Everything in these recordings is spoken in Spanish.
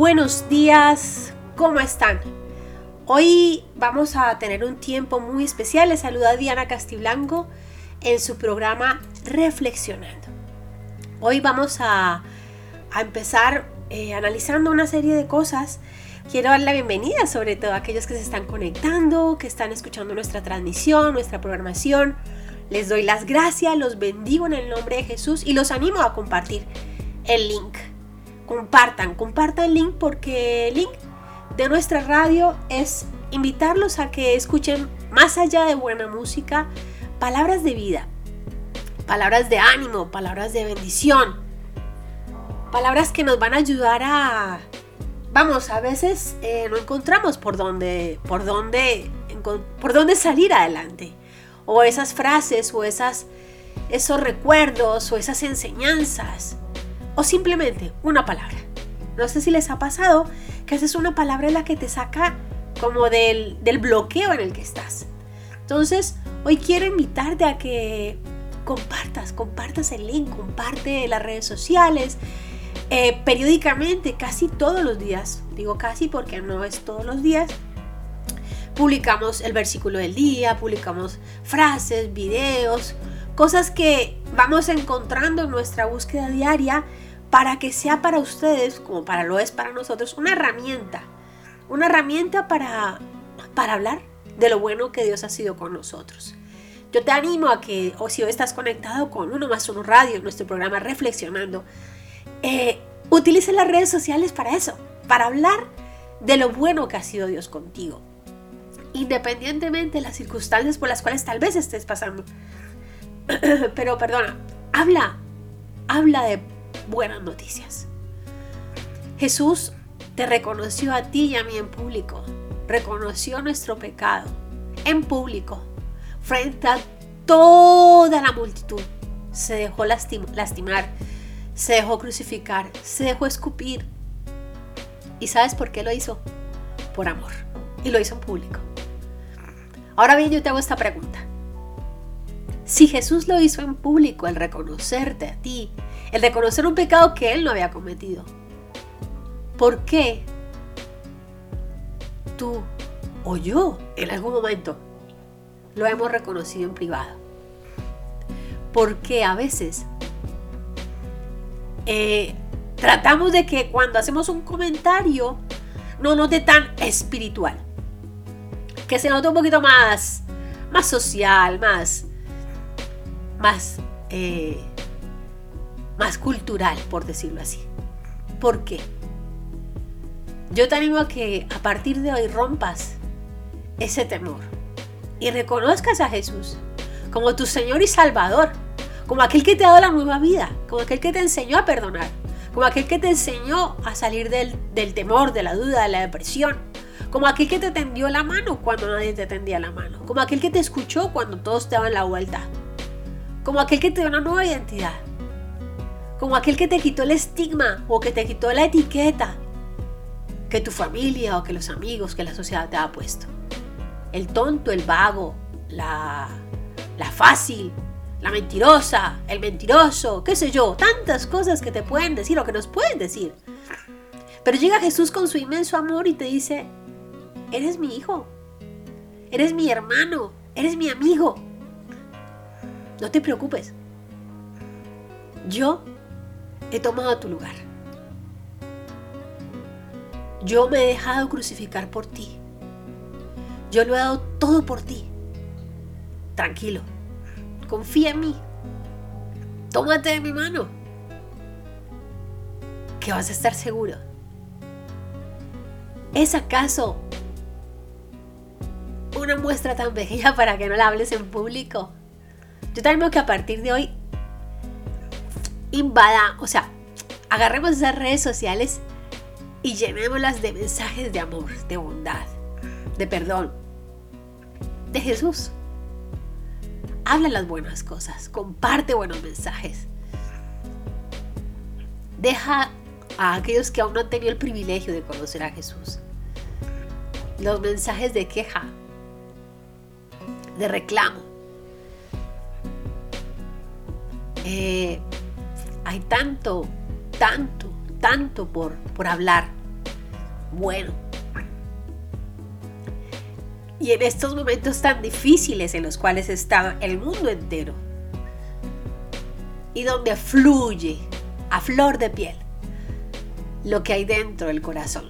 Buenos días, ¿cómo están? Hoy vamos a tener un tiempo muy especial. Les saluda Diana Castiblanco en su programa Reflexionando. Hoy vamos a, empezar eh, analizando una serie de cosas. Quiero dar la bienvenida sobre todo a aquellos que se están conectando, que están escuchando nuestra transmisión, nuestra programación. Les doy las gracias, los bendigo en el nombre de Jesús y los animo a compartir el link compartan, compartan el link porque el link de nuestra radio es invitarlos a que escuchen más allá de buena música, palabras de vida, palabras de ánimo, palabras de bendición, palabras que nos van a ayudar a, vamos, a veces eh, no encontramos por dónde, por dónde, por dónde salir adelante, o esas frases, o esas, esos recuerdos, o esas enseñanzas o simplemente una palabra. No sé si les ha pasado que haces una palabra en la que te saca como del, bloqueo en el que estás. Entonces, hoy quiero invitarte a que compartas, compartas el link, comparte las redes sociales, eh, periódicamente, casi todos los días, digo casi porque no es todos los días, publicamos el versículo del día, publicamos frases, videos, cosas que vamos encontrando en nuestra búsqueda diaria para que sea para ustedes, como para lo es para nosotros, una herramienta. Una herramienta para, para hablar de lo bueno que Dios ha sido con nosotros. Yo te animo a que, o si hoy estás conectado con Uno más Uno Radio, nuestro programa Reflexionando, eh, utilice las redes sociales para eso, para hablar de lo bueno que ha sido Dios contigo, independientemente de las circunstancias por las cuales tal vez estés pasando. Pero perdona, habla, habla de buenas noticias. Jesús te reconoció a ti y a mí en público, reconoció nuestro pecado en público, frente a toda la multitud. Se dejó lastimar, se dejó crucificar, se dejó escupir. ¿Y sabes por qué lo hizo? Por amor. Y lo hizo en público. Ahora bien, yo te hago esta pregunta. Si Jesús lo hizo en público, el reconocerte a ti el reconocer un pecado que él no había cometido. ¿Por qué tú o yo en algún momento lo hemos reconocido en privado? Porque a veces eh, tratamos de que cuando hacemos un comentario no note tan espiritual, que se note un poquito más, más social, más, más eh, más cultural, por decirlo así. ¿Por qué? Yo te animo a que a partir de hoy rompas ese temor y reconozcas a Jesús como tu Señor y Salvador, como aquel que te ha dado la nueva vida, como aquel que te enseñó a perdonar, como aquel que te enseñó a salir del, del temor, de la duda, de la depresión, como aquel que te tendió la mano cuando nadie te tendía la mano, como aquel que te escuchó cuando todos te daban la vuelta, como aquel que te dio una nueva identidad, como aquel que te quitó el estigma o que te quitó la etiqueta que tu familia o que los amigos, que la sociedad te ha puesto. El tonto, el vago, la, la fácil, la mentirosa, el mentiroso, qué sé yo, tantas cosas que te pueden decir o que nos pueden decir. Pero llega Jesús con su inmenso amor y te dice, eres mi hijo, eres mi hermano, eres mi amigo. No te preocupes. Yo he tomado tu lugar. Yo me he dejado crucificar por ti. Yo lo he dado todo por ti. Tranquilo. Confía en mí. Tómate de mi mano. Que vas a estar seguro. ¿Es acaso una muestra tan bella para que no la hables en público? Yo también que a partir de hoy invada, o sea, agarremos esas redes sociales y llenémoslas de mensajes de amor, de bondad, de perdón, de Jesús. Habla las buenas cosas, comparte buenos mensajes. Deja a aquellos que aún no han tenido el privilegio de conocer a Jesús los mensajes de queja, de reclamo. Eh, hay tanto, tanto, tanto por, por hablar. Bueno. Y en estos momentos tan difíciles en los cuales está el mundo entero. Y donde fluye a flor de piel lo que hay dentro del corazón.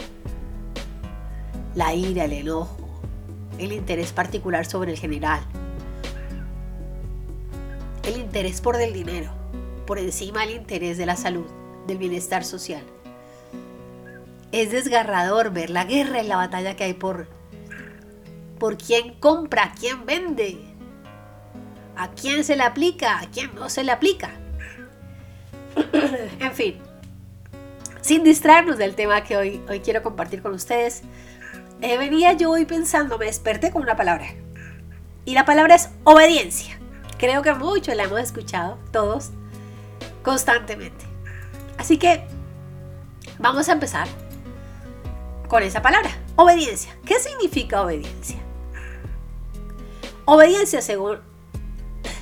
La ira, el enojo, el interés particular sobre el general, el interés por el dinero, por encima del interés de la salud, del bienestar social. Es desgarrador ver la guerra y la batalla que hay por, por quién compra, quién vende, a quién se le aplica, a quién no se le aplica. en fin, sin distraernos del tema que hoy, hoy quiero compartir con ustedes, eh, venía yo hoy pensando, me desperté con una palabra. Y la palabra es obediencia. Creo que muchos la hemos escuchado, todos, constantemente. Así que vamos a empezar con esa palabra, obediencia. ¿Qué significa obediencia? Obediencia, según,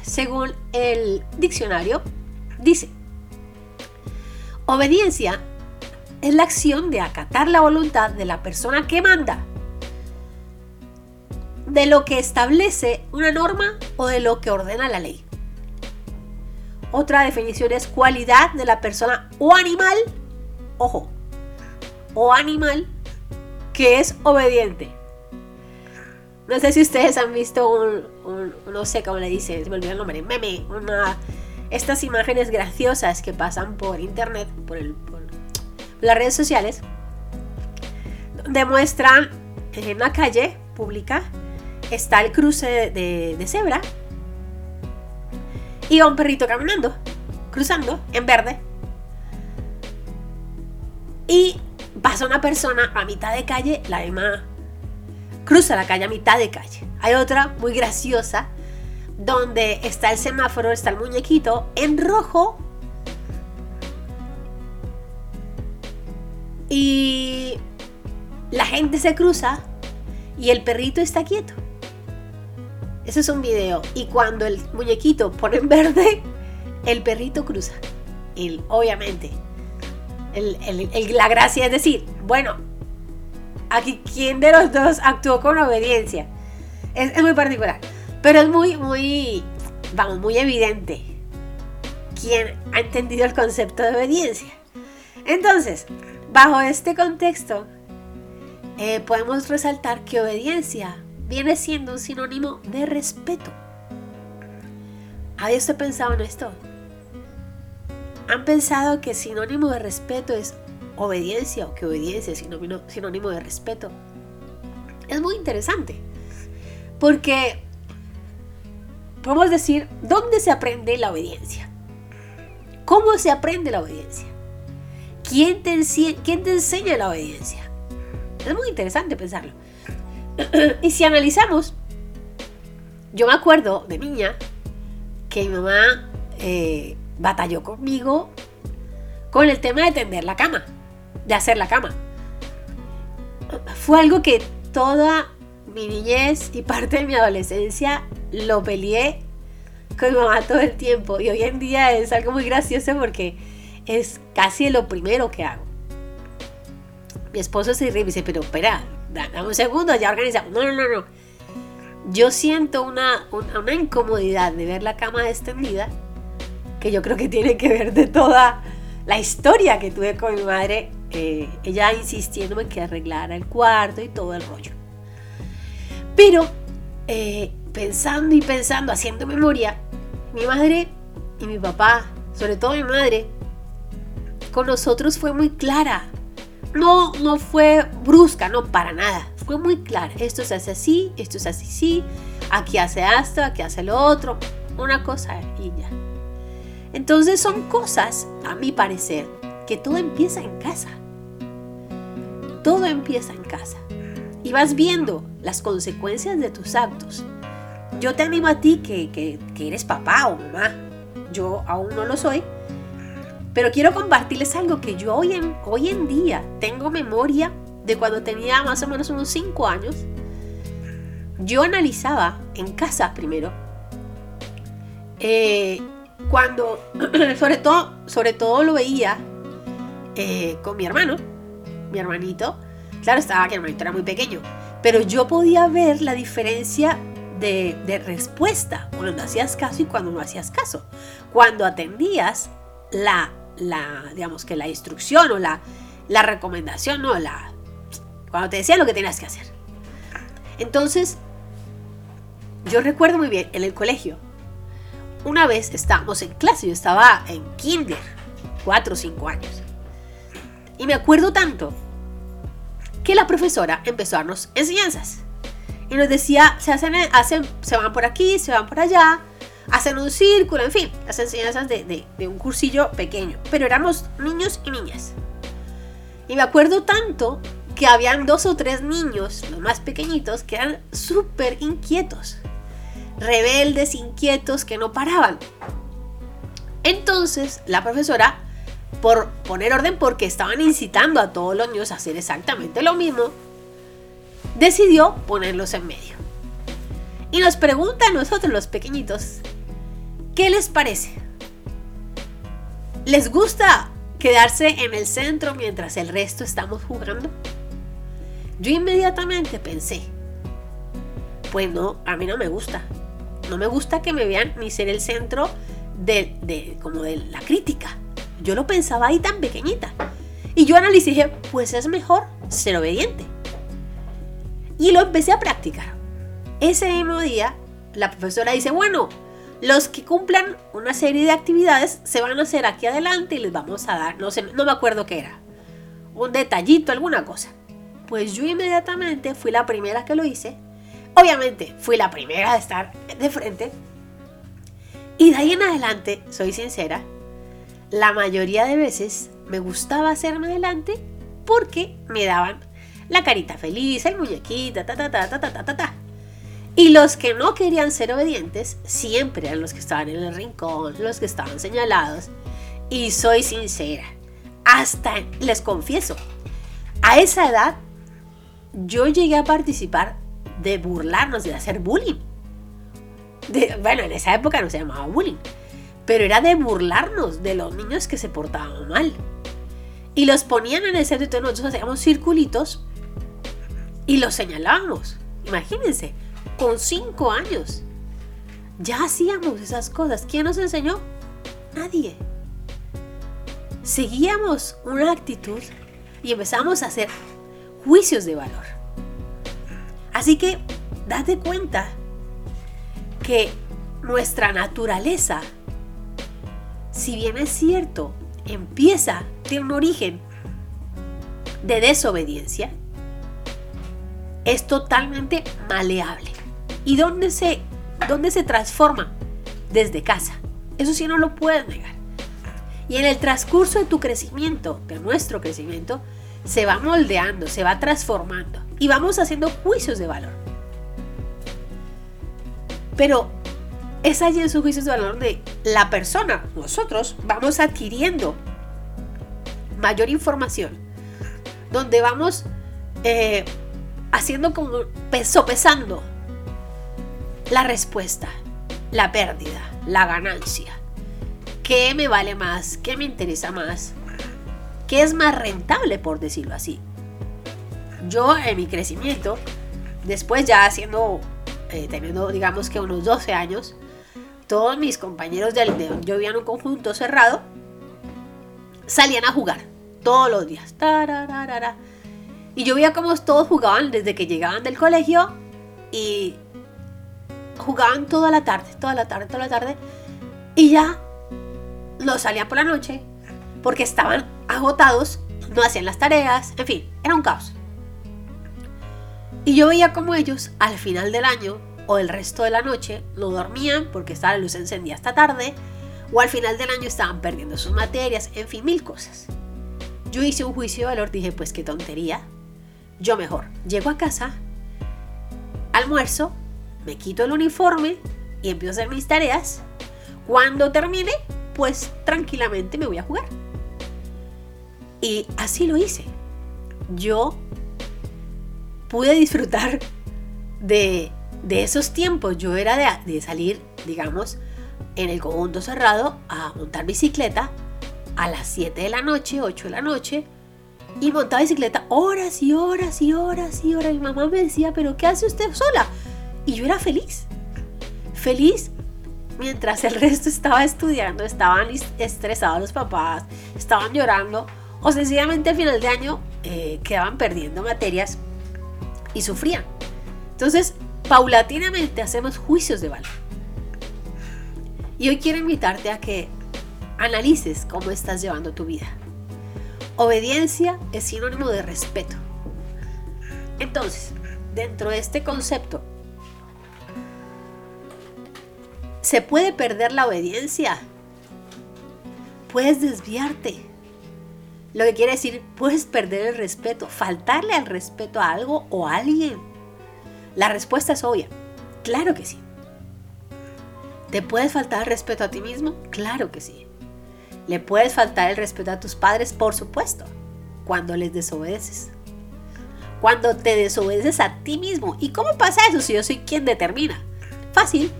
según el diccionario, dice, obediencia es la acción de acatar la voluntad de la persona que manda, de lo que establece una norma o de lo que ordena la ley. Otra definición es cualidad de la persona o animal, ojo, o animal que es obediente. No sé si ustedes han visto un, no sé cómo le dicen, se me olvidó el nombre, meme, una, estas imágenes graciosas que pasan por internet, por, el, las redes sociales, demuestran en una calle pública está el cruce de, cebra va un perrito caminando, cruzando en verde. Y pasa una persona a mitad de calle, la demás cruza la calle a mitad de calle. Hay otra muy graciosa donde está el semáforo, está el muñequito en rojo y la gente se cruza y el perrito está quieto. Eso es un video. Y cuando el muñequito pone en verde, el perrito cruza. Y obviamente, la gracia es decir, bueno, aquí quién de los dos actuó con obediencia. Es, es muy particular. Pero es muy, muy, vamos, muy evidente quién ha entendido el concepto de obediencia. Entonces, bajo este contexto, eh, podemos resaltar que obediencia viene siendo un sinónimo de respeto. ¿Había usted pensado en esto? ¿Han pensado que sinónimo de respeto es obediencia o que obediencia es sinónimo, sinónimo de respeto? Es muy interesante porque podemos decir, ¿dónde se aprende la obediencia? ¿Cómo se aprende la obediencia? ¿Quién quién te enseña la obediencia? Es muy interesante pensarlo. y si analizamos, yo me acuerdo de niña que mi mamá eh, batalló conmigo con el tema de tender la cama, de hacer la cama. Fue algo que toda mi niñez y parte de mi adolescencia lo peleé con mi mamá todo el tiempo. Y hoy en día es algo muy gracioso porque es casi lo primero que hago. Mi esposo se ríe y dice, pero espera, dame un segundo, ya organizamos. No, no, no, no. Yo siento una, una, incomodidad de ver la cama extendida que yo creo que tiene que ver de toda la historia que tuve con mi madre, eh, ella insistiéndome que arreglara el cuarto y todo el rollo. Pero eh, pensando y pensando, haciendo memoria, mi madre y mi papá, sobre todo mi madre, con nosotros fue muy clara. No, no fue brusca, no, para nada. Fue muy clara. Esto se hace así, esto se hace así, aquí hace esto, aquí hace lo otro. Una cosa y ya. Entonces son cosas, a mi parecer, que todo empieza en casa. Todo empieza en casa. Y vas viendo las consecuencias de tus actos. Yo te animo a ti que, que, que eres papá o mamá. Yo aún no lo soy, pero quiero compartirles algo que yo hoy en, hoy en día tengo memoria de cuando tenía más o menos unos 5 años. Yo analizaba en casa primero, eh, cuando sobre todo, sobre todo lo veía eh, con mi hermano, mi hermanito. Claro, estaba que mi hermanito era muy pequeño, pero yo podía ver la diferencia de, de, respuesta cuando hacías caso y cuando no hacías caso. Cuando atendías la, la digamos que la instrucción o la, la recomendación, no, la, cuando te decían lo que tenías que hacer. Entonces, yo recuerdo muy bien en el colegio, una vez estábamos en clase, yo estaba en kinder, 4 o 5 años. Y me acuerdo tanto que la profesora empezó a darnos enseñanzas. Y nos decía, se, hacen, se van por aquí, se van por allá, hacen un círculo, en fin, las enseñanzas de, de un cursillo pequeño. Pero éramos niños y niñas. Y me acuerdo tanto que habían dos o tres niños, los más pequeñitos, que eran súper inquietos. Rebeldes, inquietos, que no paraban. Entonces, la profesora por poner orden porque estaban incitando a todos los niños a hacer exactamente lo mismo, decidió ponerlos en medio. Y nos pregunta a nosotros los pequeñitos, ¿qué les parece? ¿Les gusta quedarse en el centro mientras el resto estamos jugando? Yo inmediatamente pensé, pues no, a mí no me gusta. No me gusta que me vean ni ser el centro de, de como de la crítica. Yo lo pensaba ahí tan pequeñita. Y yo analicé pues es mejor ser obediente. Y lo empecé a practicar. Ese mismo día, la profesora dice, bueno, los que cumplan una serie de actividades se van a hacer aquí adelante y les vamos a dar, no sé, no me acuerdo qué era, un detallito, alguna cosa. Pues yo inmediatamente fui la primera que lo hice. Obviamente fui la primera de estar de frente. Y de ahí en adelante, soy sincera, la mayoría de veces me gustaba hacerme adelante porque me daban la carita feliz, el muñequito, ta ta ta ta ta ta ta. Y los que no querían ser obedientes siempre eran los que estaban en el rincón, los que estaban señalados. Y soy sincera, hasta les confieso, a esa edad yo llegué a participar de burlarnos, de hacer bullying. bueno, en esa época no se llamaba bullying pero era de burlarnos de los niños que se portaban mal. Y los ponían en el centro y nosotros hacíamos circulitos y los señalábamos. Imagínense, con cinco años. Ya hacíamos esas cosas. ¿Quién nos enseñó? Nadie. Seguíamos una actitud y empezamos a hacer juicios de valor. Así que date cuenta que nuestra naturaleza si bien es cierto, empieza, de un origen de desobediencia, es totalmente maleable. ¿Y dónde se, dónde se transforma? Desde casa. Eso sí no lo puedes negar. Y en el transcurso de tu crecimiento, de nuestro crecimiento, se va moldeando, se va transformando y vamos haciendo juicios de valor. Pero es allí en sus juicios de valor de la persona, nosotros, vamos adquiriendo mayor información, donde vamos eh, haciendo como sopesando la respuesta, la pérdida, la ganancia. ¿Qué me vale más? ¿Qué me interesa más? ¿Qué es más rentable, por decirlo así? Yo en mi crecimiento, después ya haciendo, eh, teniendo digamos que unos 12 años, todos mis compañeros de, de yo vivía un conjunto cerrado, salían a jugar todos los días. Y yo veía cómo todos jugaban desde que llegaban del colegio y jugaban toda la tarde, toda la tarde, toda la tarde. Y ya no salían por la noche porque estaban agotados, no hacían las tareas, en fin, era un caos. Y yo veía como ellos al final del año o el resto de la noche no dormían porque estaba la luz encendida hasta tarde, o al final del año estaban perdiendo sus materias, en fin, mil cosas. Yo hice un juicio de valor, dije, pues qué tontería. Yo mejor, llego a casa, almuerzo, me quito el uniforme y empiezo a hacer mis tareas. Cuando termine, pues tranquilamente me voy a jugar. Y así lo hice. Yo pude disfrutar de de esos tiempos yo era de, salir, digamos, en el conjunto cerrado a montar bicicleta, a las 7 de la noche, 8 de la noche, y montaba bicicleta horas y horas y horas y horas. Mi mamá me decía, pero ¿qué hace usted sola? Y yo era feliz. Feliz mientras el resto estaba estudiando, estaban estresados los papás, estaban llorando o sencillamente al final de año eh, quedaban perdiendo materias y sufrían. Entonces, paulatinamente hacemos juicios de valor. Y hoy quiero invitarte a que analices cómo estás llevando tu vida. Obediencia es sinónimo de respeto. Entonces, dentro de este concepto, ¿se puede perder la obediencia? Puedes desviarte. Lo que quiere decir, puedes perder el respeto, faltarle al respeto a algo o a alguien. La respuesta es obvia. Claro que sí. ¿Te puedes faltar respeto a ti mismo? Claro que sí. ¿Le puedes faltar el respeto a tus padres? Por supuesto. Cuando les desobedeces. Cuando te desobedeces a ti mismo. ¿Y cómo pasa eso si yo soy quien determina? Fácil.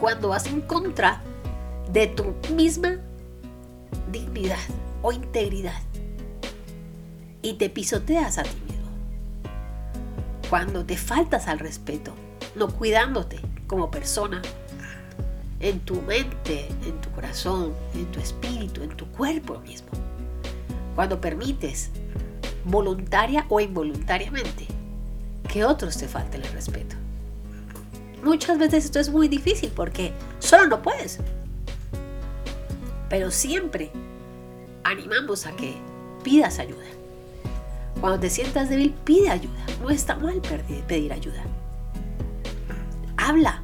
Cuando vas en contra de tu misma dignidad o integridad y te pisoteas a ti mismo. Cuando te faltas al respeto, no cuidándote como persona, en tu mente, en tu corazón, en tu espíritu, en tu cuerpo mismo. Cuando permites, voluntaria o involuntariamente, que otros te falten el respeto. Muchas veces esto es muy difícil porque solo no puedes. Pero siempre animamos a que pidas ayuda. Cuando te sientas débil, pide ayuda. No está mal pedir ayuda. Habla.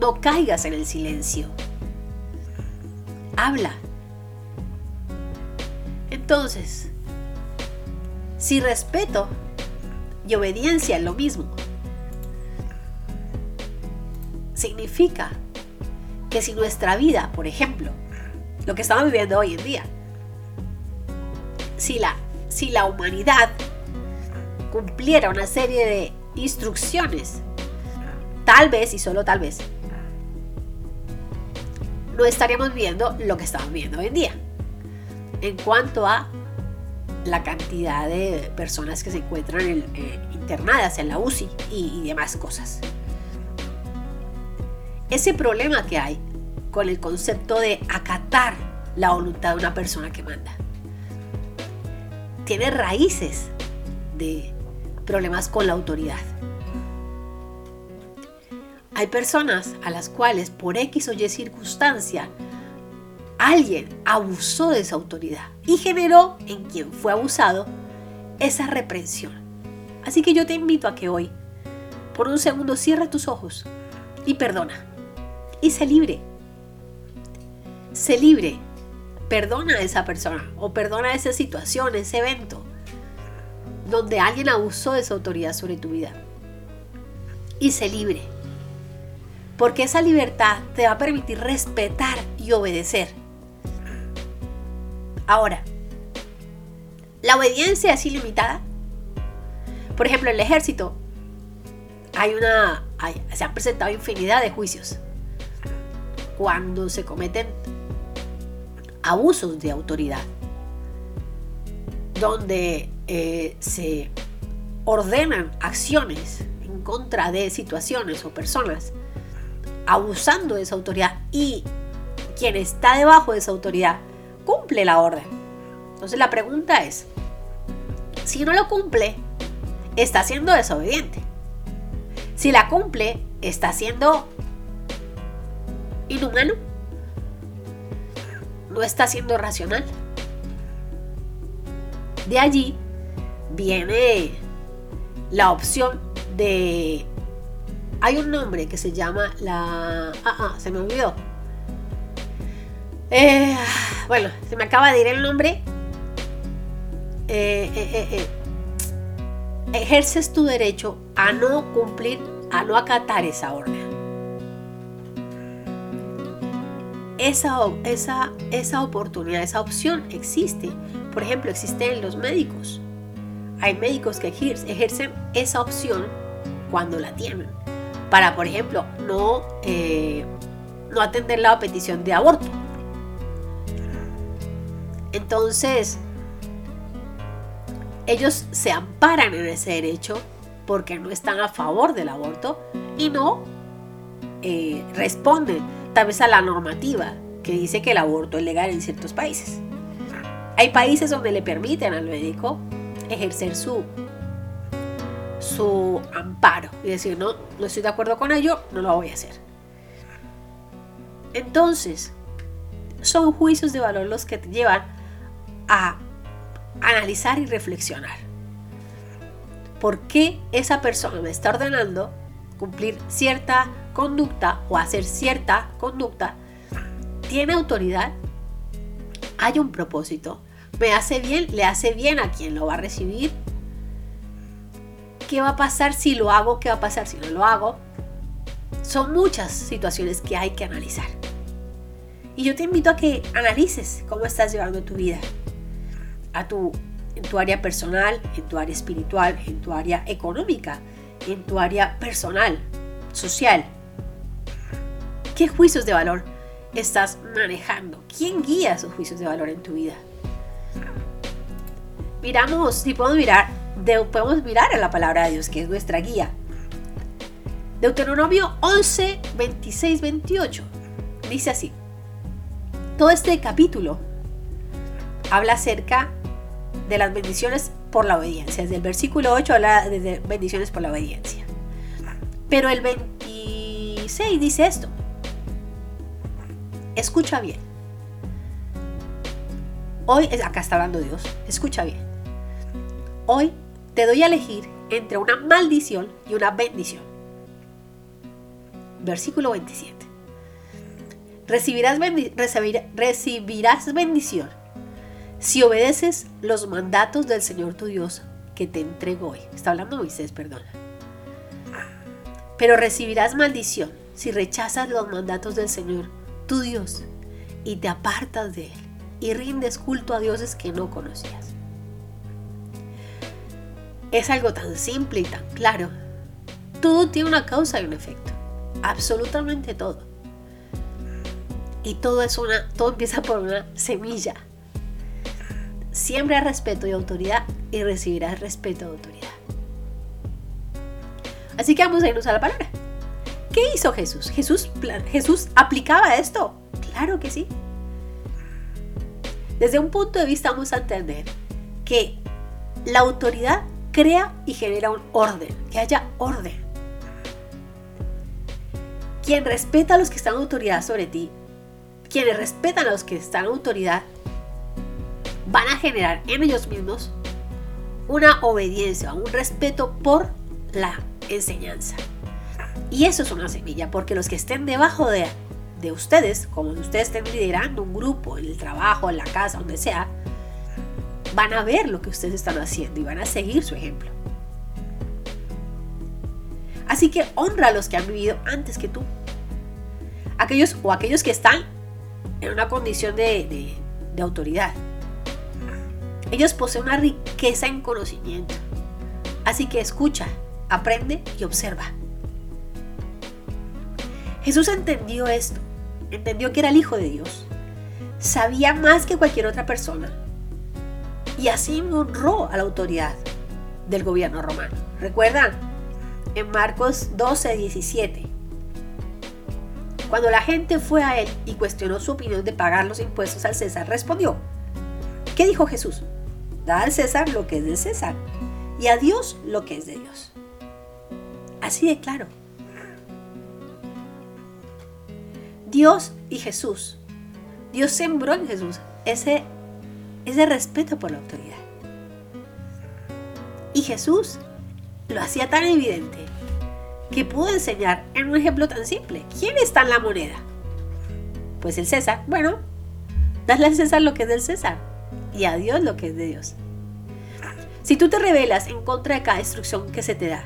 No caigas en el silencio. Habla. Entonces, si respeto y obediencia es lo mismo, significa que si nuestra vida, por ejemplo, lo que estamos viviendo hoy en día. Si la, si la humanidad cumpliera una serie de instrucciones, tal vez y solo tal vez, no estaríamos viendo lo que estamos viendo hoy en día. En cuanto a la cantidad de personas que se encuentran eh, internadas en la UCI y demás cosas. Ese problema que hay con el concepto de acatar la voluntad de una persona que manda. Tiene raíces de problemas con la autoridad. Hay personas a las cuales por X o Y circunstancia alguien abusó de esa autoridad y generó en quien fue abusado esa reprensión. Así que yo te invito a que hoy, por un segundo, cierra tus ojos y perdona y se libre se libre, perdona a esa persona o perdona esa situación, ese evento donde alguien abusó de esa autoridad sobre tu vida. Y se libre. Porque esa libertad te va a permitir respetar y obedecer. Ahora, ¿la obediencia es ilimitada? Por ejemplo, en el ejército hay una, se han presentado infinidad de juicios. Cuando se cometen abusos de autoridad, donde eh, se ordenan acciones en contra de situaciones o personas abusando de esa autoridad y quien está debajo de esa autoridad cumple la orden. Entonces la pregunta es, si no lo cumple, está siendo desobediente. Si la cumple, está siendo inhumano no está siendo racional. De allí viene la opción de... Hay un nombre que se llama la... Ah, ah, se me olvidó. Eh, bueno, se me acaba de ir el nombre. Eh, eh, ejerces tu derecho a no cumplir, a no acatar esa orden. esa, esa, esa oportunidad, esa opción existe. Por ejemplo, existe en los médicos. Hay médicos que ejercen esa opción cuando la tienen. Para, por ejemplo, no, eh, no atender la petición de aborto. Entonces, ellos se amparan en ese derecho porque no están a favor del aborto y no eh, responden tal vez a la normativa que dice que el aborto es legal en ciertos países. Hay países donde le permiten al médico ejercer su, su amparo y decir, no, no estoy de acuerdo con ello, no lo voy a hacer. Entonces, son juicios de valor los que te llevan a analizar y reflexionar. ¿Por qué esa persona me está ordenando cumplir cierta conducta o hacer cierta conducta? ¿Tiene autoridad? ¿Hay un propósito? ¿Me hace bien? ¿Le hace bien a quien lo va a recibir? ¿Qué va a pasar si lo hago? ¿Qué va a pasar si no lo hago? Son muchas situaciones que hay que analizar. Y yo te invito a que analices cómo estás llevando tu vida, a tu, en tu área personal, en tu área espiritual, en tu área económica, en tu área personal, social. ¿Qué juicios de valor estás manejando? ¿Quién guía esos juicios de valor en tu vida? Miramos, si podemos mirar, podemos mirar a la palabra de Dios, que es nuestra guía. Deuteronomio 11, 26, 28. Dice así. Todo este capítulo habla acerca de las bendiciones por la obediencia. Desde el versículo 8 habla de bendiciones por la obediencia. Pero el 26 dice esto. Escucha bien. Hoy, acá está hablando Dios, escucha bien. Hoy te doy a elegir entre una maldición y una bendición. Versículo 27 recibirás, bendición si obedeces los mandatos del Señor tu Dios que te entrego hoy. Está hablando Moisés, perdona. Pero recibirás maldición si rechazas los mandatos del Señor tu Dios y te apartas de Él y rindes culto a dioses que no conocías. Es algo tan simple y tan claro. Todo tiene una causa y un efecto. Absolutamente todo. Y todo es una, todo empieza por una semilla. Siembra respeto y autoridad y recibirás respeto y autoridad. Así que vamos a irnos a la palabra. ¿Qué hizo Jesús? Jesús, Jesús aplicaba esto. Claro que sí. Desde un punto de vista vamos a entender que la autoridad crea y genera un orden, que haya orden. Quien respeta a los que están en autoridad sobre ti quienes respetan a los que están en autoridad van a generar en ellos mismos una obediencia, un respeto por la enseñanza. Y eso es una semilla, porque los que estén debajo de, de ustedes, como ustedes estén liderando un grupo, en el trabajo, en la casa, donde sea, van a ver lo que ustedes están haciendo y van a seguir su ejemplo. Así que honra a los que han vivido antes que tú. Aquellos o aquellos que están en una condición de, autoridad. Ellos poseen una riqueza en conocimiento. Así que escucha, aprende y observa. Jesús entendió esto, entendió que era el Hijo de Dios, sabía más que cualquier otra persona y así honró a la autoridad del gobierno romano. ¿Recuerdan? En Marcos 12, 17. Cuando la gente fue a él y cuestionó su opinión de pagar los impuestos al César, respondió, ¿qué dijo Jesús? Da al César lo que es de César y a Dios lo que es de Dios. Así de claro. Dios y Jesús. Dios sembró en Jesús ese, ese respeto por la autoridad. Y Jesús lo hacía tan evidente que pudo enseñar en un ejemplo tan simple. ¿Quién está en la moneda? Pues el César. Bueno, dale al César lo que es del César y a Dios lo que es de Dios. Si tú te rebelas en contra de cada instrucción que se te da,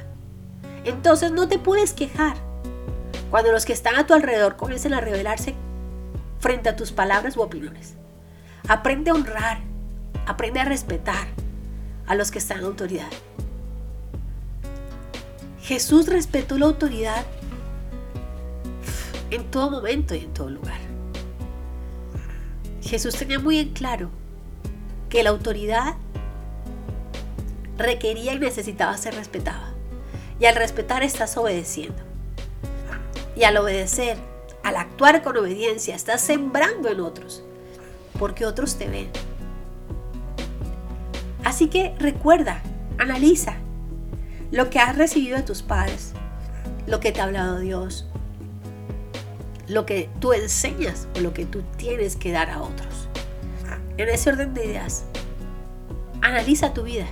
entonces no te puedes quejar cuando los que están a tu alrededor comiencen a rebelarse frente a tus palabras u opiniones. Aprende a honrar, aprende a respetar a los que están en autoridad. Jesús respetó la autoridad en todo momento y en todo lugar. Jesús tenía muy en claro que la autoridad requería y necesitaba ser respetada. Y al respetar estás obedeciendo. Y al obedecer, al actuar con obediencia, estás sembrando en otros, porque otros te ven. Así que recuerda, analiza lo que has recibido de tus padres, lo que te ha hablado Dios, lo que tú enseñas o lo que tú tienes que dar a otros. En ese orden de ideas, analiza tu vida.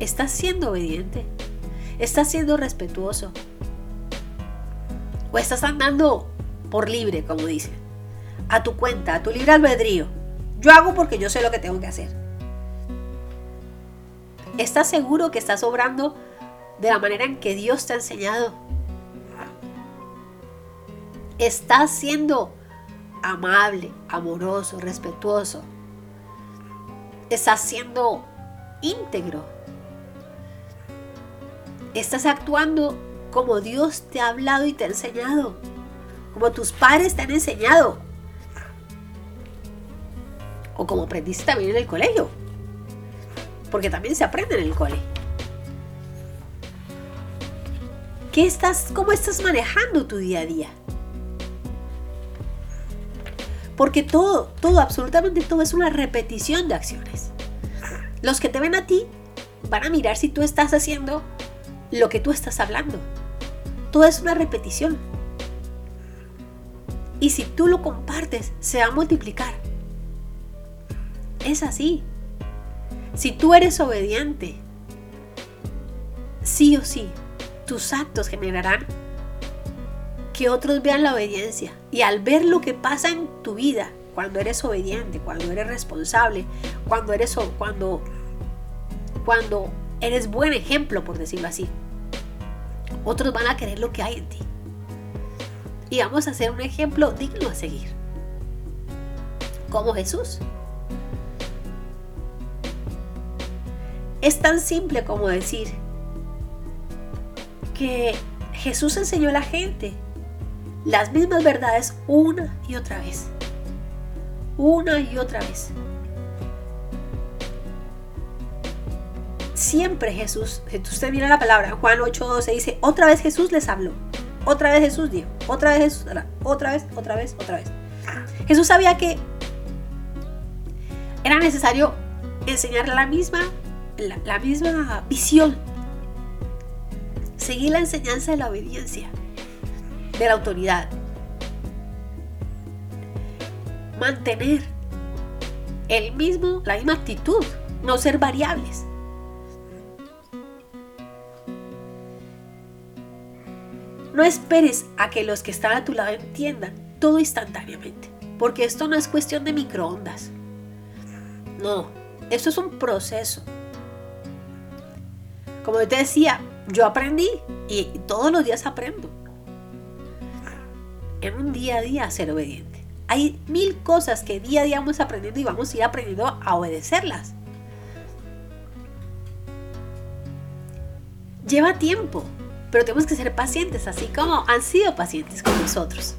¿Estás siendo obediente? ¿Estás siendo respetuoso? ¿O estás andando por libre, como dicen? A tu cuenta, a tu libre albedrío. Yo hago porque yo sé lo que tengo que hacer. ¿Estás seguro que estás obrando de la manera en que Dios te ha enseñado? ¿Estás siendo amable, amoroso, respetuoso? ¿Estás siendo íntegro? ¿Estás actuando como Dios te ha hablado y te ha enseñado? Como tus padres te han enseñado. O como aprendiste también en el colegio. Porque también se aprende en el colegio. ¿Qué estás, ¿Cómo estás manejando tu día a día? Porque todo, todo, absolutamente todo es una repetición de acciones. Los que te ven a ti van a mirar si tú estás haciendo lo que tú estás hablando. Todo es una repetición. Y si tú lo compartes, se va a multiplicar. Es así. Si tú eres obediente, sí o sí, tus actos generarán que otros vean la obediencia. Y al ver lo que pasa en tu vida, cuando eres obediente, cuando eres responsable, cuando eres cuando cuando eres buen ejemplo, por decirlo así, otros van a querer lo que hay en ti. Y vamos a hacer un ejemplo digno a seguir. Como Jesús. Es tan simple como decir que Jesús enseñó a la gente las mismas verdades una y otra vez. Una y otra vez. Siempre Jesús, usted mira la palabra, Juan 8:12 dice, otra vez Jesús les habló. Otra vez Jesús dijo, otra vez Jesús, otra vez, otra vez, otra vez. Jesús sabía que era necesario enseñar la misma, la misma visión seguir la enseñanza de la obediencia, de la autoridad. Mantener el mismo, la misma actitud, no ser variables. No esperes a que los que están a tu lado entiendan todo instantáneamente, porque esto no es cuestión de microondas. No, esto es un proceso. Como te decía, yo aprendí y todos los días aprendo. En un día a día ser obediente. Hay mil cosas que día a día vamos aprendiendo y vamos a ir aprendiendo a obedecerlas. Lleva tiempo, pero tenemos que ser pacientes, así como han sido pacientes con nosotros.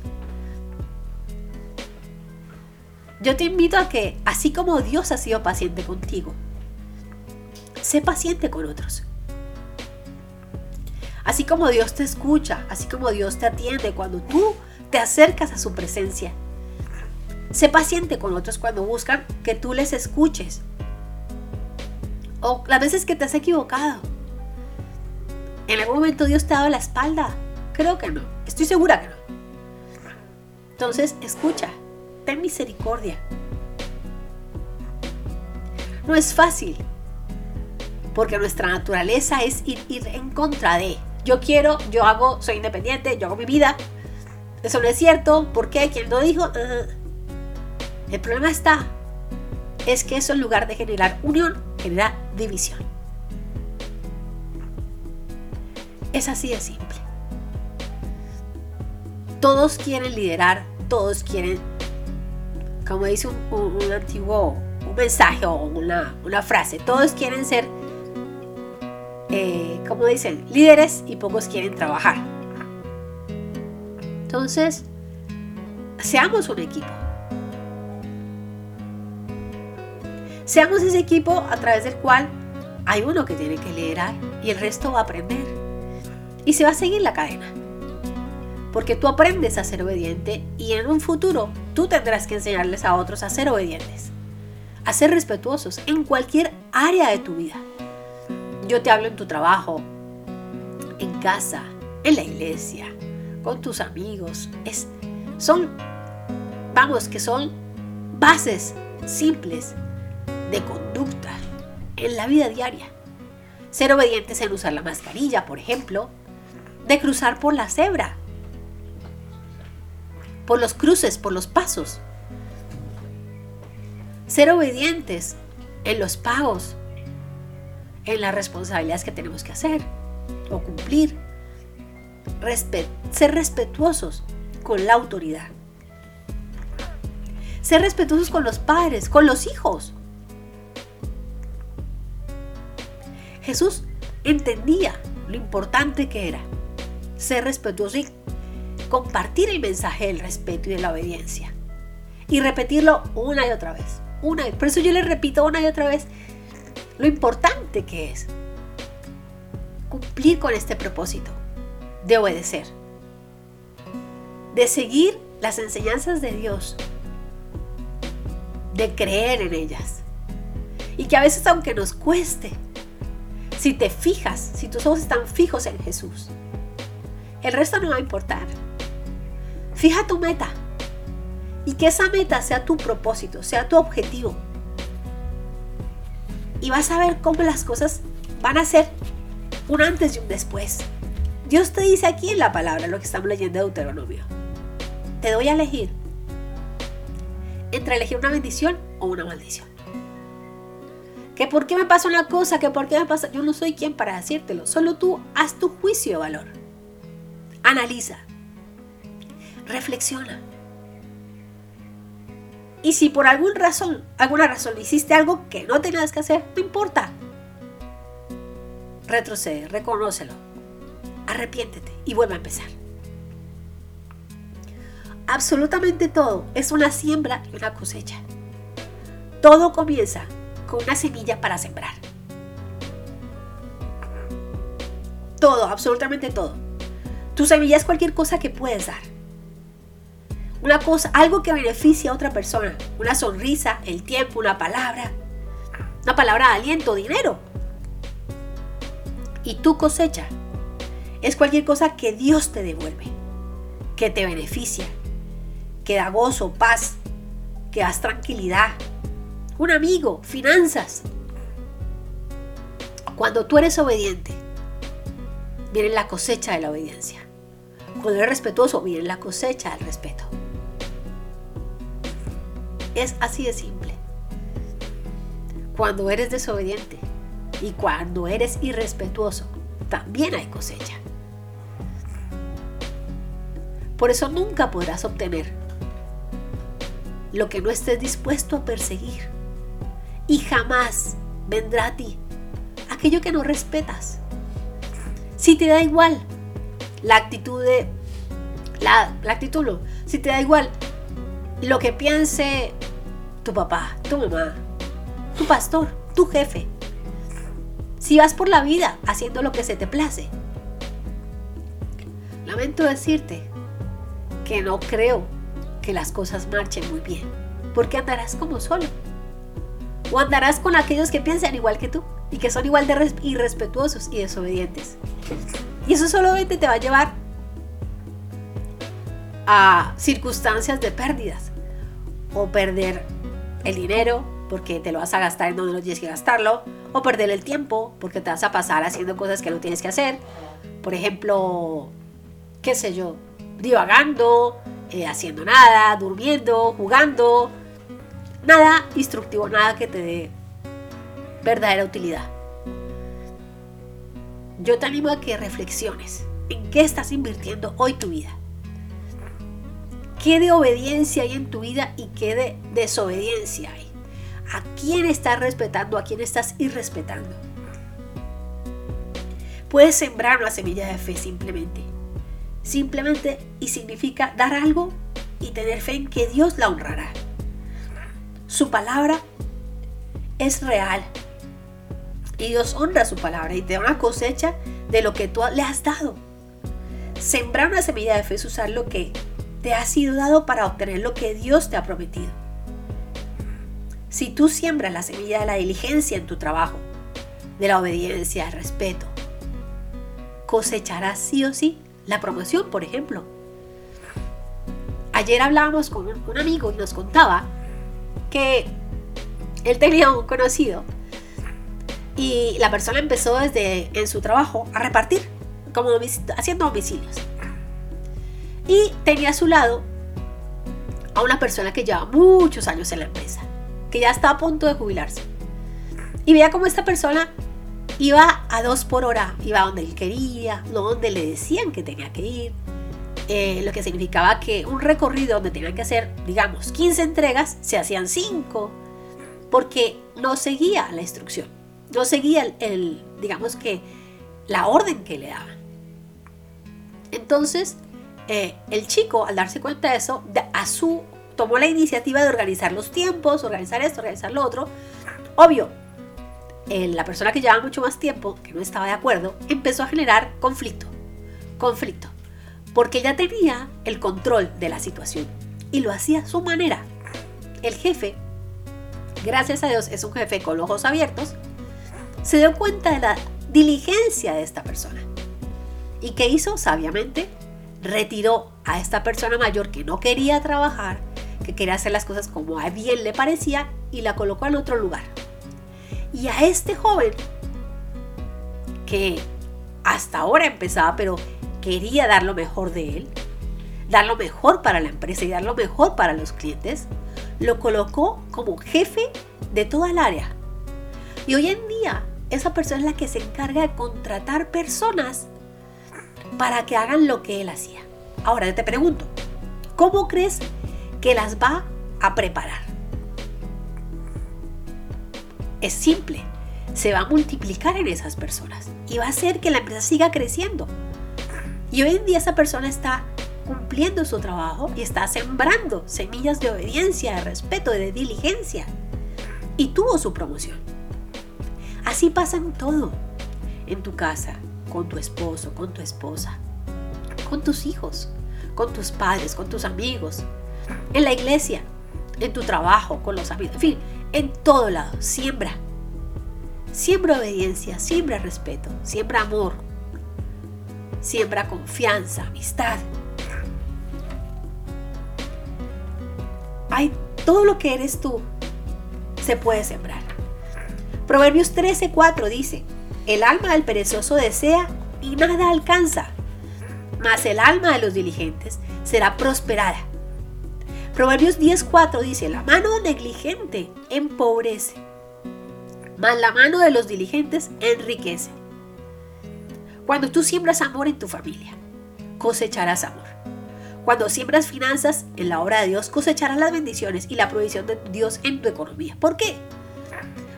Yo te invito a que, así como Dios ha sido paciente contigo, sé paciente con otros. Así como Dios te escucha, así como Dios te atiende cuando tú te acercas a su presencia. Sé paciente con otros cuando buscan que tú les escuches. O las veces que te has equivocado. ¿En algún momento Dios te ha dado la espalda? Creo que no. Estoy segura que no. Entonces, escucha. Ten misericordia. No es fácil. Porque nuestra naturaleza es ir, ir en contra de yo quiero, yo hago, soy independiente, yo hago mi vida. Eso no es cierto. ¿Por qué? ¿Quién lo dijo? Ah. El problema está, es que eso en lugar de generar unión, genera división. Es así de simple. Todos quieren liderar, todos quieren, como dice un, antiguo un mensaje o una, una frase, todos quieren ser eh, como dicen, líderes y pocos quieren trabajar. Entonces, seamos un equipo. Seamos ese equipo a través del cual hay uno que tiene que liderar y el resto va a aprender. Y se va a seguir la cadena. Porque tú aprendes a ser obediente y en un futuro tú tendrás que enseñarles a otros a ser obedientes. A ser respetuosos en cualquier área de tu vida. Yo te hablo en tu trabajo, en casa, en la iglesia, con tus amigos. Es, son, vamos, que son bases simples de conducta en la vida diaria. Ser obedientes en usar la mascarilla, por ejemplo, de cruzar por la cebra, por los cruces, por los pasos. Ser obedientes en los pagos, en las responsabilidades que tenemos que hacer o cumplir. ser respetuosos con la autoridad. Ser respetuosos con los padres, con los hijos. Jesús entendía lo importante que era ser respetuoso y compartir el mensaje del respeto y de la obediencia. Y repetirlo una y otra vez. Una Por eso yo le repito una y otra vez lo importante que es cumplir con este propósito de obedecer, de seguir las enseñanzas de Dios, de creer en ellas. Y que a veces aunque nos cueste, si te fijas, si tus ojos están fijos en Jesús, el resto no va a importar. Fija tu meta y que esa meta sea tu propósito, sea tu objetivo. Y vas a ver cómo las cosas van a ser un antes y un después. Dios te dice aquí en la palabra lo que estamos leyendo de Deuteronomio. Te doy a elegir entre elegir una bendición o una maldición. Que por qué me pasa una cosa, que por qué me pasa... Yo no soy quien para decírtelo. Solo tú haz tu juicio de valor. Analiza. Reflexiona. Y si por alguna razón, alguna razón hiciste algo que no tenías que hacer, no importa. Retrocede, reconócelo. Arrepiéntete y vuelve a empezar. Absolutamente todo es una siembra y una cosecha. Todo comienza una semilla para sembrar. Todo, absolutamente todo. Tu semilla es cualquier cosa que puedes dar. Una cosa, algo que beneficie a otra persona. Una sonrisa, el tiempo, una palabra. Una palabra de aliento, dinero. Y tu cosecha es cualquier cosa que Dios te devuelve, que te beneficia, que da gozo, paz, que das tranquilidad, un amigo, finanzas. Cuando tú eres obediente, viene la cosecha de la obediencia. Cuando eres respetuoso, viene la cosecha del respeto. Es así de simple. Cuando eres desobediente y cuando eres irrespetuoso, también hay cosecha. Por eso nunca podrás obtener lo que no estés dispuesto a perseguir y jamás vendrá a ti aquello que no respetas. Si te da igual la actitud de la, la actitud no, si te da igual lo que piense tu papá, tu mamá, tu pastor, tu jefe. Si vas por la vida haciendo lo que se te place. Lamento decirte que no creo que las cosas marchen muy bien, porque andarás como solo. O andarás con aquellos que piensan igual que tú y que son igual de irrespetuosos y desobedientes. Y eso solamente te va a llevar a circunstancias de pérdidas. O perder el dinero porque te lo vas a gastar en donde no tienes que gastarlo. O perder el tiempo porque te vas a pasar haciendo cosas que no tienes que hacer. Por ejemplo, qué sé yo, divagando, eh, haciendo nada, durmiendo, jugando, Nada instructivo, nada que te dé verdadera utilidad. Yo te animo a que reflexiones en qué estás invirtiendo hoy tu vida. ¿Qué de obediencia hay en tu vida y qué de desobediencia hay? ¿A quién estás respetando? ¿A quién estás irrespetando? Puedes sembrar una semilla de fe simplemente. Simplemente y significa dar algo y tener fe en que Dios la honrará. Su palabra es real. Y Dios honra su palabra y te da una cosecha de lo que tú le has dado. Sembrar una semilla de fe es usar lo que te ha sido dado para obtener lo que Dios te ha prometido. Si tú siembras la semilla de la diligencia en tu trabajo, de la obediencia, el respeto, cosecharás sí o sí la promoción, por ejemplo. Ayer hablábamos con un amigo y nos contaba que él tenía un conocido y la persona empezó desde en su trabajo a repartir, como haciendo domicilios. Y tenía a su lado a una persona que lleva muchos años en la empresa, que ya está a punto de jubilarse. Y veía cómo esta persona iba a dos por hora, iba donde él quería, no donde le decían que tenía que ir. Eh, lo que significaba que un recorrido donde tenían que hacer, digamos, 15 entregas, se hacían 5, porque no seguía la instrucción no seguía el, digamos que, la orden que le daban. Entonces, eh, el chico, al darse cuenta de eso, tomó la iniciativa de organizar los tiempos, organizar esto, organizar lo otro. Obvio, eh, la persona que llevaba mucho más tiempo, que no estaba de acuerdo, empezó a generar conflicto. Conflicto. Porque ya tenía el control de la situación y lo hacía a su manera. El jefe, gracias a Dios, es un jefe con ojos abiertos se dio cuenta de la diligencia de esta persona. ¿Y qué hizo? Sabiamente retiró a esta persona mayor que no quería trabajar, que quería hacer las cosas como a bien le parecía y la colocó en otro lugar. Y a este joven, que hasta ahora empezaba, pero quería dar lo mejor de él, dar lo mejor para la empresa y dar lo mejor para los clientes, lo colocó como jefe de toda el área. Y hoy en día esa persona es la que se encarga de contratar personas para que hagan lo que él hacía. Ahora te pregunto, ¿cómo crees que las va a preparar? Es simple, se va a multiplicar en esas personas y va a hacer que la empresa siga creciendo. Y hoy en día esa persona está cumpliendo su trabajo y está sembrando semillas de obediencia, de respeto, de diligencia. Y tuvo su promoción. Así pasa en todo. En tu casa, con tu esposo, con tu esposa, con tus hijos, con tus padres, con tus amigos, en la iglesia, en tu trabajo, con los amigos, en fin, en todo lado. Siembra. Siembra obediencia, siembra respeto, siembra amor, siembra confianza, amistad. Hay todo lo que eres tú se puede sembrar. Proverbios 13:4 dice, el alma del perezoso desea y nada alcanza, mas el alma de los diligentes será prosperada. Proverbios 10:4 dice, la mano negligente empobrece, mas la mano de los diligentes enriquece. Cuando tú siembras amor en tu familia, cosecharás amor. Cuando siembras finanzas en la obra de Dios, cosecharás las bendiciones y la provisión de Dios en tu economía. ¿Por qué?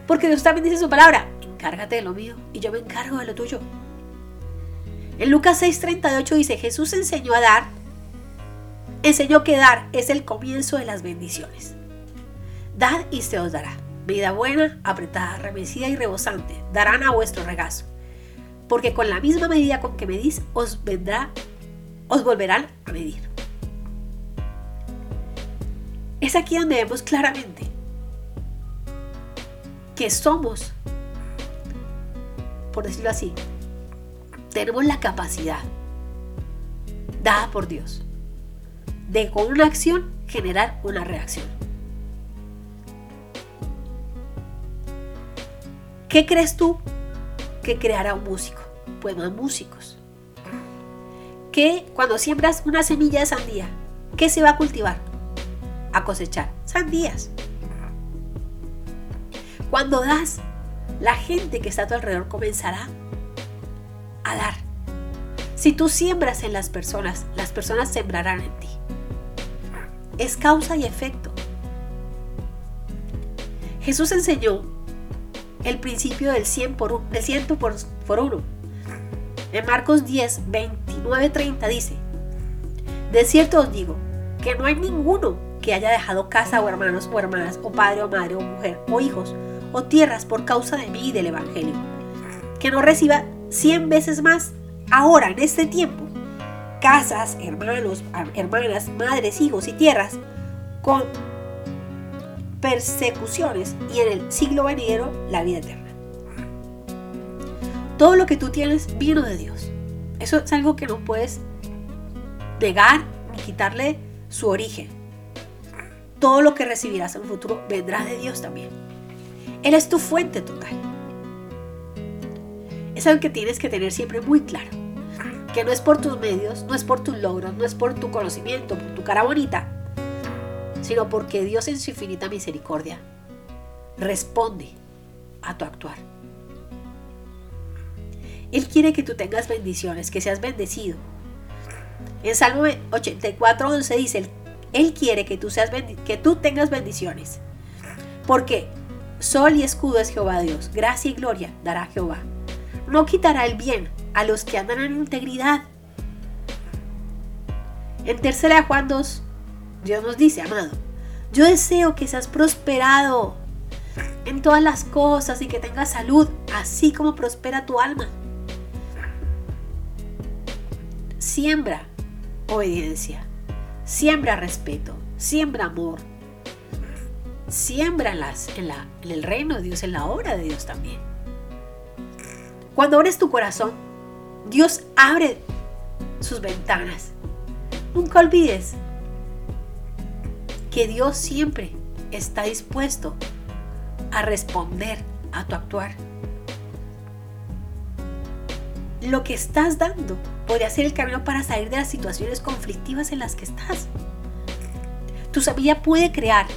Porque Dios también dice su palabra, encárgate de lo mío y yo me encargo de lo tuyo. En Lucas 6:38 dice, Jesús enseñó a dar, enseñó que dar es el comienzo de las bendiciones. Dad y se os dará. Vida buena, apretada, remecida y rebosante, darán a vuestro regazo. Porque con la misma medida con que medís, os vendrá, os volverán a medir. Es aquí donde vemos claramente que somos, por decirlo así, tenemos la capacidad dada por Dios de con una acción generar una reacción. ¿Qué crees tú que creará un músico? Pues más músicos. Que cuando siembras una semilla de sandía, ¿qué se va a cultivar? A cosechar sandías. Cuando das, la gente que está a tu alrededor comenzará a dar. Si tú siembras en las personas, las personas sembrarán en ti. Es causa y efecto. Jesús enseñó el principio del 100 por, del 100 por, por uno. En Marcos 10, 29, 30 dice, de cierto os digo que no hay ninguno que haya dejado casa o hermanos o hermanas o padre o madre o mujer o hijos o tierras por causa de mí y del Evangelio, que no reciba cien veces más ahora en este tiempo casas, hermanos, hermanas, madres, hijos y tierras con persecuciones y en el siglo venidero la vida eterna. Todo lo que tú tienes vino de Dios. Eso es algo que no puedes negar ni quitarle su origen. Todo lo que recibirás en el futuro vendrá de Dios también. Él es tu fuente total. Es algo que tienes que tener siempre muy claro. Que no es por tus medios, no es por tus logros, no es por tu conocimiento, por tu cara bonita, sino porque Dios en su infinita misericordia responde a tu actuar. Él quiere que tú tengas bendiciones, que seas bendecido. En Salmo 84, 11 dice, Él quiere que tú, seas que tú tengas bendiciones. Porque sol y escudo es Jehová Dios, gracia y gloria dará Jehová. No quitará el bien a los que andan en integridad. En tercera Juan 2, Dios nos dice, amado, yo deseo que seas prosperado en todas las cosas y que tengas salud, así como prospera tu alma. Siembra obediencia, siembra respeto, siembra amor, siembra en, en el reino de Dios, en la obra de Dios también. Cuando abres tu corazón, Dios abre sus ventanas. Nunca olvides que Dios siempre está dispuesto a responder a tu actuar. Lo que estás dando podría ser el camino para salir de las situaciones conflictivas en las que estás. Tu sabiduría puede crear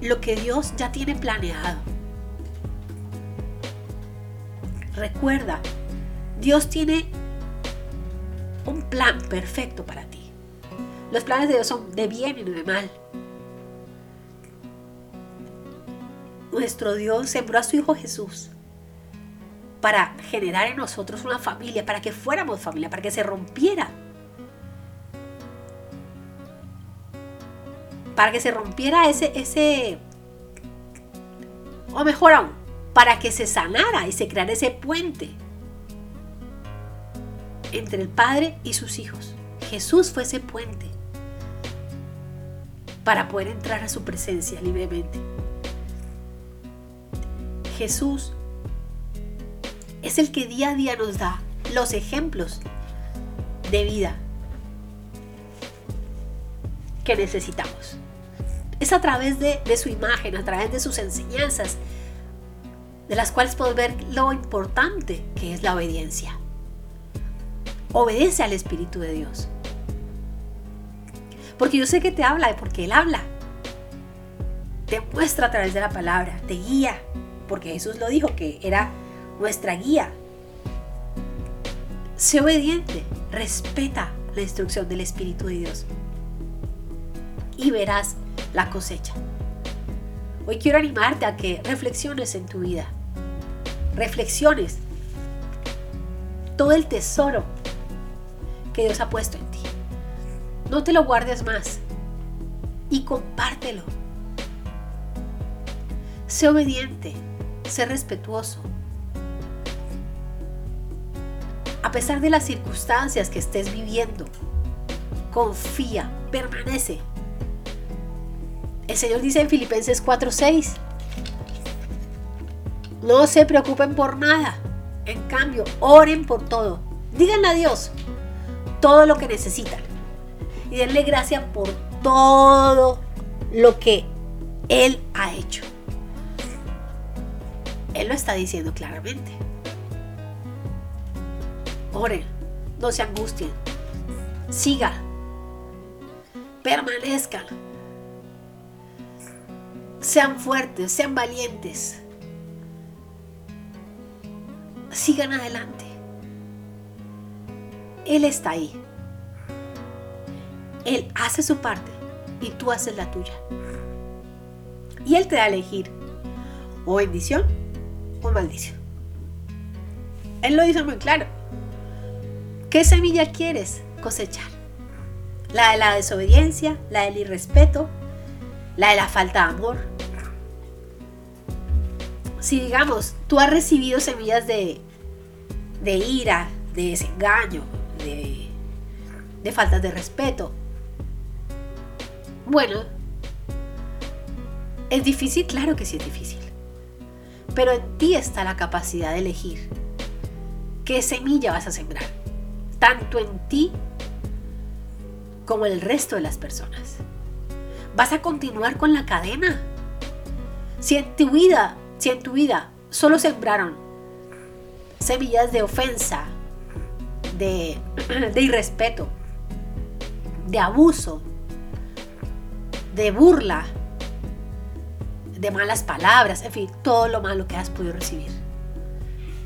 lo que Dios ya tiene planeado. Recuerda, Dios tiene un plan perfecto para ti. Los planes de Dios son de bien y no de mal. Nuestro Dios sembró a su Hijo Jesús para generar en nosotros una familia, para que fuéramos familia, para que se rompiera. Para que se rompiera ese, ese, o mejor aún, para que se sanara y se creara ese puente entre el Padre y sus hijos. Jesús fue ese puente para poder entrar a su presencia libremente. Jesús es el que día a día nos da los ejemplos de vida que necesitamos. Es a través de, su imagen, a través de sus enseñanzas, de las cuales podemos ver lo importante que es la obediencia. Obedece al Espíritu de Dios. Porque yo sé que te habla, porque Él habla. Te muestra a través de la palabra, te guía, porque Jesús lo dijo, que era nuestra guía. Sé obediente, respeta la instrucción del Espíritu de Dios y verás la cosecha. Hoy quiero animarte a que reflexiones en tu vida. Reflexiones todo el tesoro que Dios ha puesto en ti. No te lo guardes más y compártelo. Sé obediente, sé respetuoso. A pesar de las circunstancias que estés viviendo, confía, permanece. El Señor dice en Filipenses 4:6, no se preocupen por nada, en cambio, oren por todo. Díganle a Dios todo lo que necesitan y denle gracias por todo lo que Él ha hecho. Él lo está diciendo claramente. Oren, no se angustien, siga, permanezcan, sean fuertes, sean valientes, sigan adelante. Él está ahí. Él hace su parte y tú haces la tuya. Y Él te da a elegir o bendición o maldición. Él lo dice muy claro. ¿Qué semilla quieres cosechar? ¿La de la desobediencia? ¿La del irrespeto? ¿La de la falta de amor? si digamos, tú has recibido semillas de, de ira, de desengaño, de, de faltas de respeto, bueno, ¿es difícil? Claro que sí es difícil. Pero en ti está la capacidad de elegir qué semilla vas a sembrar, tanto en ti como en el resto de las personas. ¿Vas a continuar con la cadena? Si en tu vida, si en tu vida solo sembraron semillas de ofensa, de, de irrespeto, de abuso, de burla, de malas palabras, en fin, todo lo malo que has podido recibir.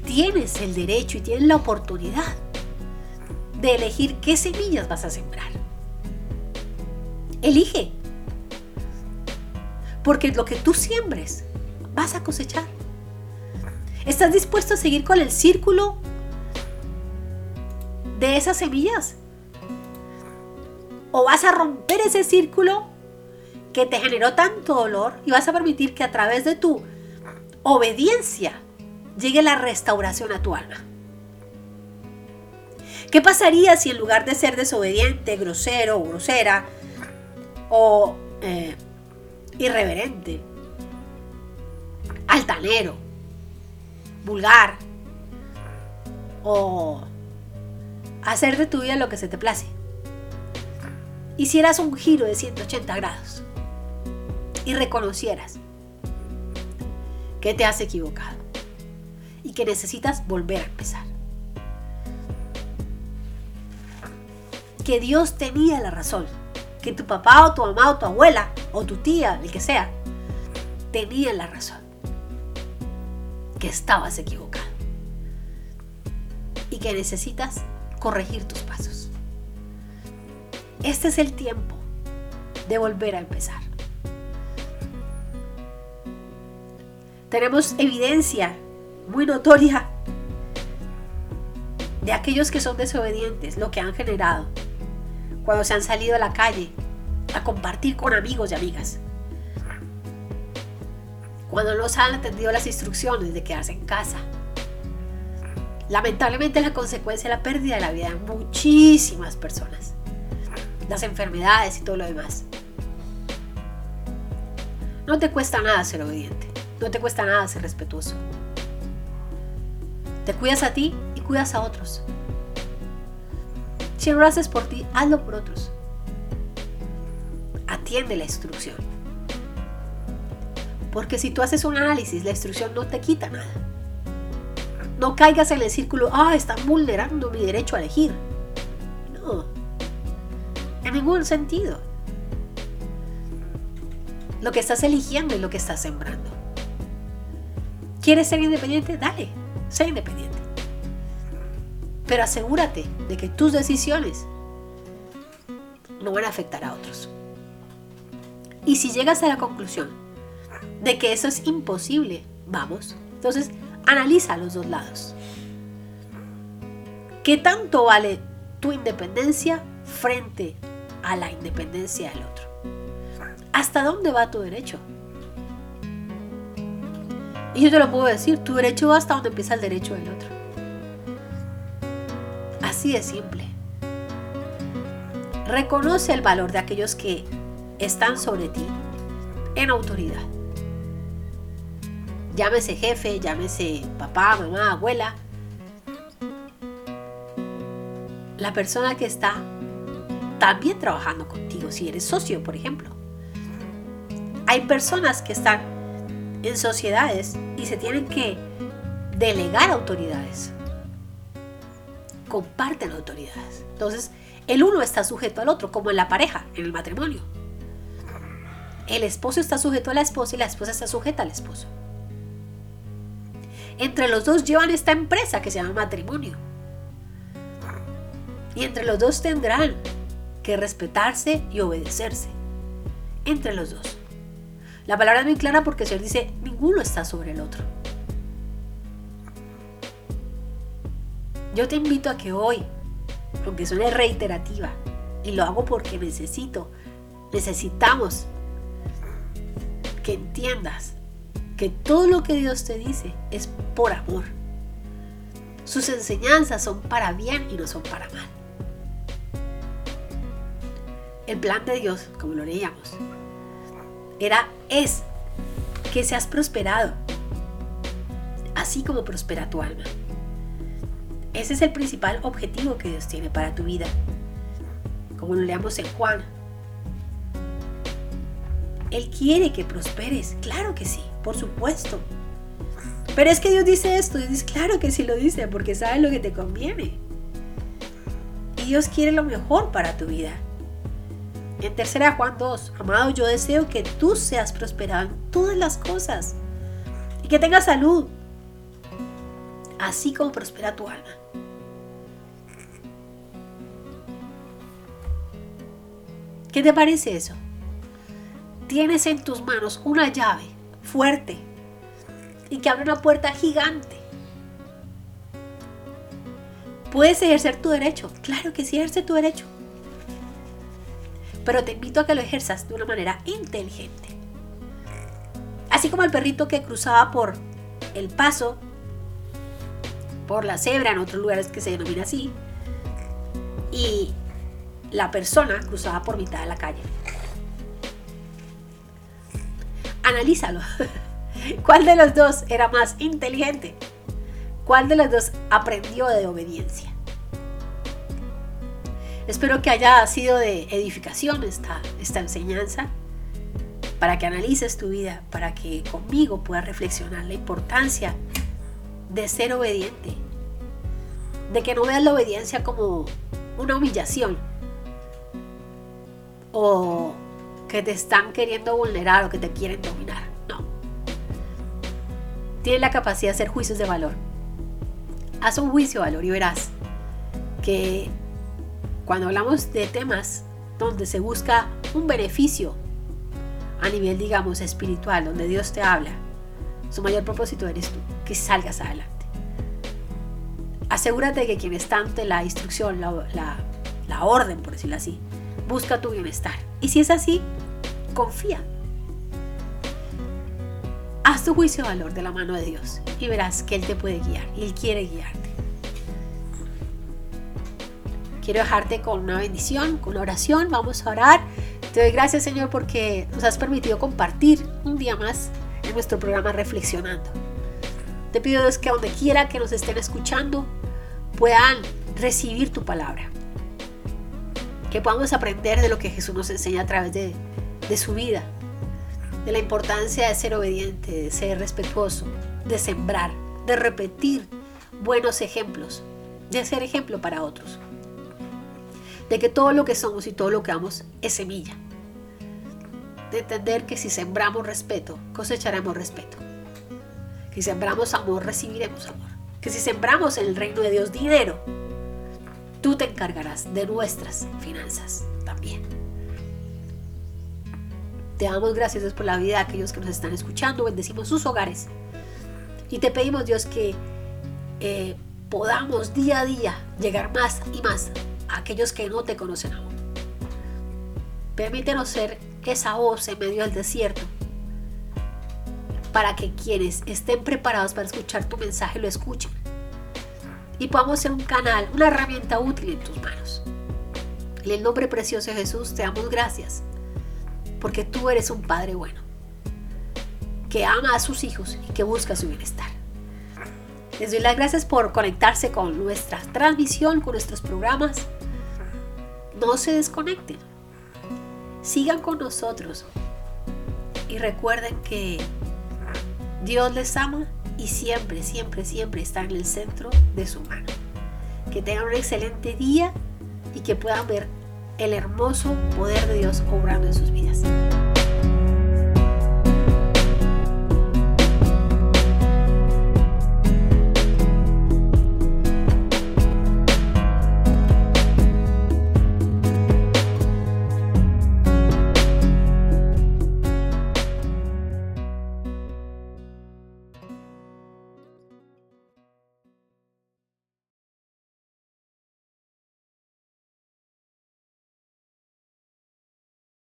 Tienes el derecho y tienes la oportunidad de elegir qué semillas vas a sembrar. Elige porque lo que tú siembres vas a cosechar. ¿Estás dispuesto a seguir con el círculo de esas semillas? ¿O vas a romper ese círculo que te generó tanto dolor y vas a permitir que a través de tu obediencia llegue la restauración a tu alma? ¿Qué pasaría si en lugar de ser desobediente, grosero o grosera o eh, irreverente, altanero, vulgar o hacer de tu vida lo que se te place. Hicieras un giro de 180 grados y reconocieras que te has equivocado y que necesitas volver a empezar. Que Dios tenía la razón que tu papá o tu mamá o tu abuela o tu tía, el que sea, tenían la razón. Que estabas equivocado. Y que necesitas corregir tus pasos. Este es el tiempo de volver a empezar. Tenemos evidencia muy notoria de aquellos que son desobedientes, lo que han generado cuando se han salido a la calle a compartir con amigos y amigas. Cuando no se han atendido las instrucciones de quedarse en casa. Lamentablemente la consecuencia es la pérdida de la vida de muchísimas personas. Las enfermedades y todo lo demás. No te cuesta nada ser obediente. No te cuesta nada ser respetuoso. Te cuidas a ti y cuidas a otros. Si no lo haces por ti, hazlo por otros. Atiende la instrucción. Porque si tú haces un análisis, la instrucción no te quita nada. No caigas en el círculo, ah, están vulnerando mi derecho a elegir. No. En ningún sentido. Lo que estás eligiendo es lo que estás sembrando. ¿Quieres ser independiente? Dale, sé independiente. Pero asegúrate de que tus decisiones no van a afectar a otros. Y si llegas a la conclusión de que eso es imposible, vamos, entonces analiza los dos lados. ¿Qué tanto vale tu independencia frente a la independencia del otro? ¿Hasta dónde va tu derecho? Y yo te lo puedo decir, tu derecho va hasta donde empieza el derecho del otro. Así de simple. Reconoce el valor de aquellos que están sobre ti en autoridad. Llámese jefe, llámese papá, mamá, abuela. La persona que está también trabajando contigo, si eres socio, por ejemplo. Hay personas que están en sociedades y se tienen que delegar autoridades comparten autoridades. Entonces, el uno está sujeto al otro, como en la pareja, en el matrimonio. El esposo está sujeto a la esposa y la esposa está sujeta al esposo. Entre los dos llevan esta empresa que se llama matrimonio. Y entre los dos tendrán que respetarse y obedecerse. Entre los dos. La palabra es muy clara porque el Señor dice, ninguno está sobre el otro. Yo te invito a que hoy, aunque suene reiterativa, y lo hago porque necesito, necesitamos que entiendas que todo lo que Dios te dice es por amor. Sus enseñanzas son para bien y no son para mal. El plan de Dios, como lo leíamos, era, es que seas prosperado, así como prospera tu alma. Ese es el principal objetivo que Dios tiene para tu vida. Como lo leamos en Juan. Él quiere que prosperes, claro que sí, por supuesto. Pero es que Dios dice esto, Dios dice, claro que sí lo dice, porque sabe lo que te conviene. Y Dios quiere lo mejor para tu vida. En tercera Juan 2, amado, yo deseo que tú seas prosperado en todas las cosas y que tengas salud, así como prospera tu alma. ¿Qué te parece eso? Tienes en tus manos una llave fuerte y que abre una puerta gigante. Puedes ejercer tu derecho, claro que sí ejerce tu derecho, pero te invito a que lo ejerzas de una manera inteligente. Así como el perrito que cruzaba por el paso, por la cebra, en otros lugares que se denomina así, y la persona cruzaba por mitad de la calle. Analízalo. ¿Cuál de los dos era más inteligente? ¿Cuál de los dos aprendió de obediencia? Espero que haya sido de edificación esta, esta enseñanza, para que analices tu vida, para que conmigo puedas reflexionar la importancia de ser obediente, de que no veas la obediencia como una humillación o que te están queriendo vulnerar o que te quieren dominar. Tienes la capacidad de hacer juicios de valor. Haz un juicio de valor y verás que cuando hablamos de temas donde se busca un beneficio a nivel, digamos, espiritual, donde Dios te habla, su mayor propósito eres tú, que salgas adelante. Asegúrate que quien está ante la instrucción, la, la orden, por decirlo así, busca tu bienestar. Y si es así, confía, Haz tu juicio de valor de la mano de Dios y verás que Él te puede guiar y Él quiere guiarte. Quiero dejarte con una bendición, con una oración. Vamos a orar. Te doy gracias Señor porque nos has permitido compartir un día más en nuestro programa Reflexionando. Te pido Dios que donde quiera que nos estén escuchando puedan recibir tu palabra. Que podamos aprender de lo que Jesús nos enseña a través de, de su vida de la importancia de ser obediente, de ser respetuoso, de sembrar, de repetir buenos ejemplos, de ser ejemplo para otros. De que todo lo que somos y todo lo que vamos es semilla. De entender que si sembramos respeto, cosecharemos respeto. Que si sembramos amor, recibiremos amor. Que si sembramos en el reino de Dios dinero, tú te encargarás de nuestras finanzas también. Te damos gracias por la vida de aquellos que nos están escuchando, bendecimos sus hogares. Y te pedimos Dios que eh, podamos día a día llegar más y más a aquellos que no te conocen aún. Permítenos ser esa voz en medio del desierto para que quienes estén preparados para escuchar tu mensaje lo escuchen y podamos ser un canal, una herramienta útil en tus manos. En el nombre precioso de Jesús te damos gracias porque tú eres un padre bueno, que ama a sus hijos y que busca su bienestar. Les doy las gracias por conectarse con nuestra transmisión, con nuestros programas. No se desconecten. Sigan con nosotros. Y recuerden que Dios les ama y siempre, siempre, siempre está en el centro de su mano. Que tengan un excelente día y que puedan ver el hermoso poder de Dios obrando en sus vidas.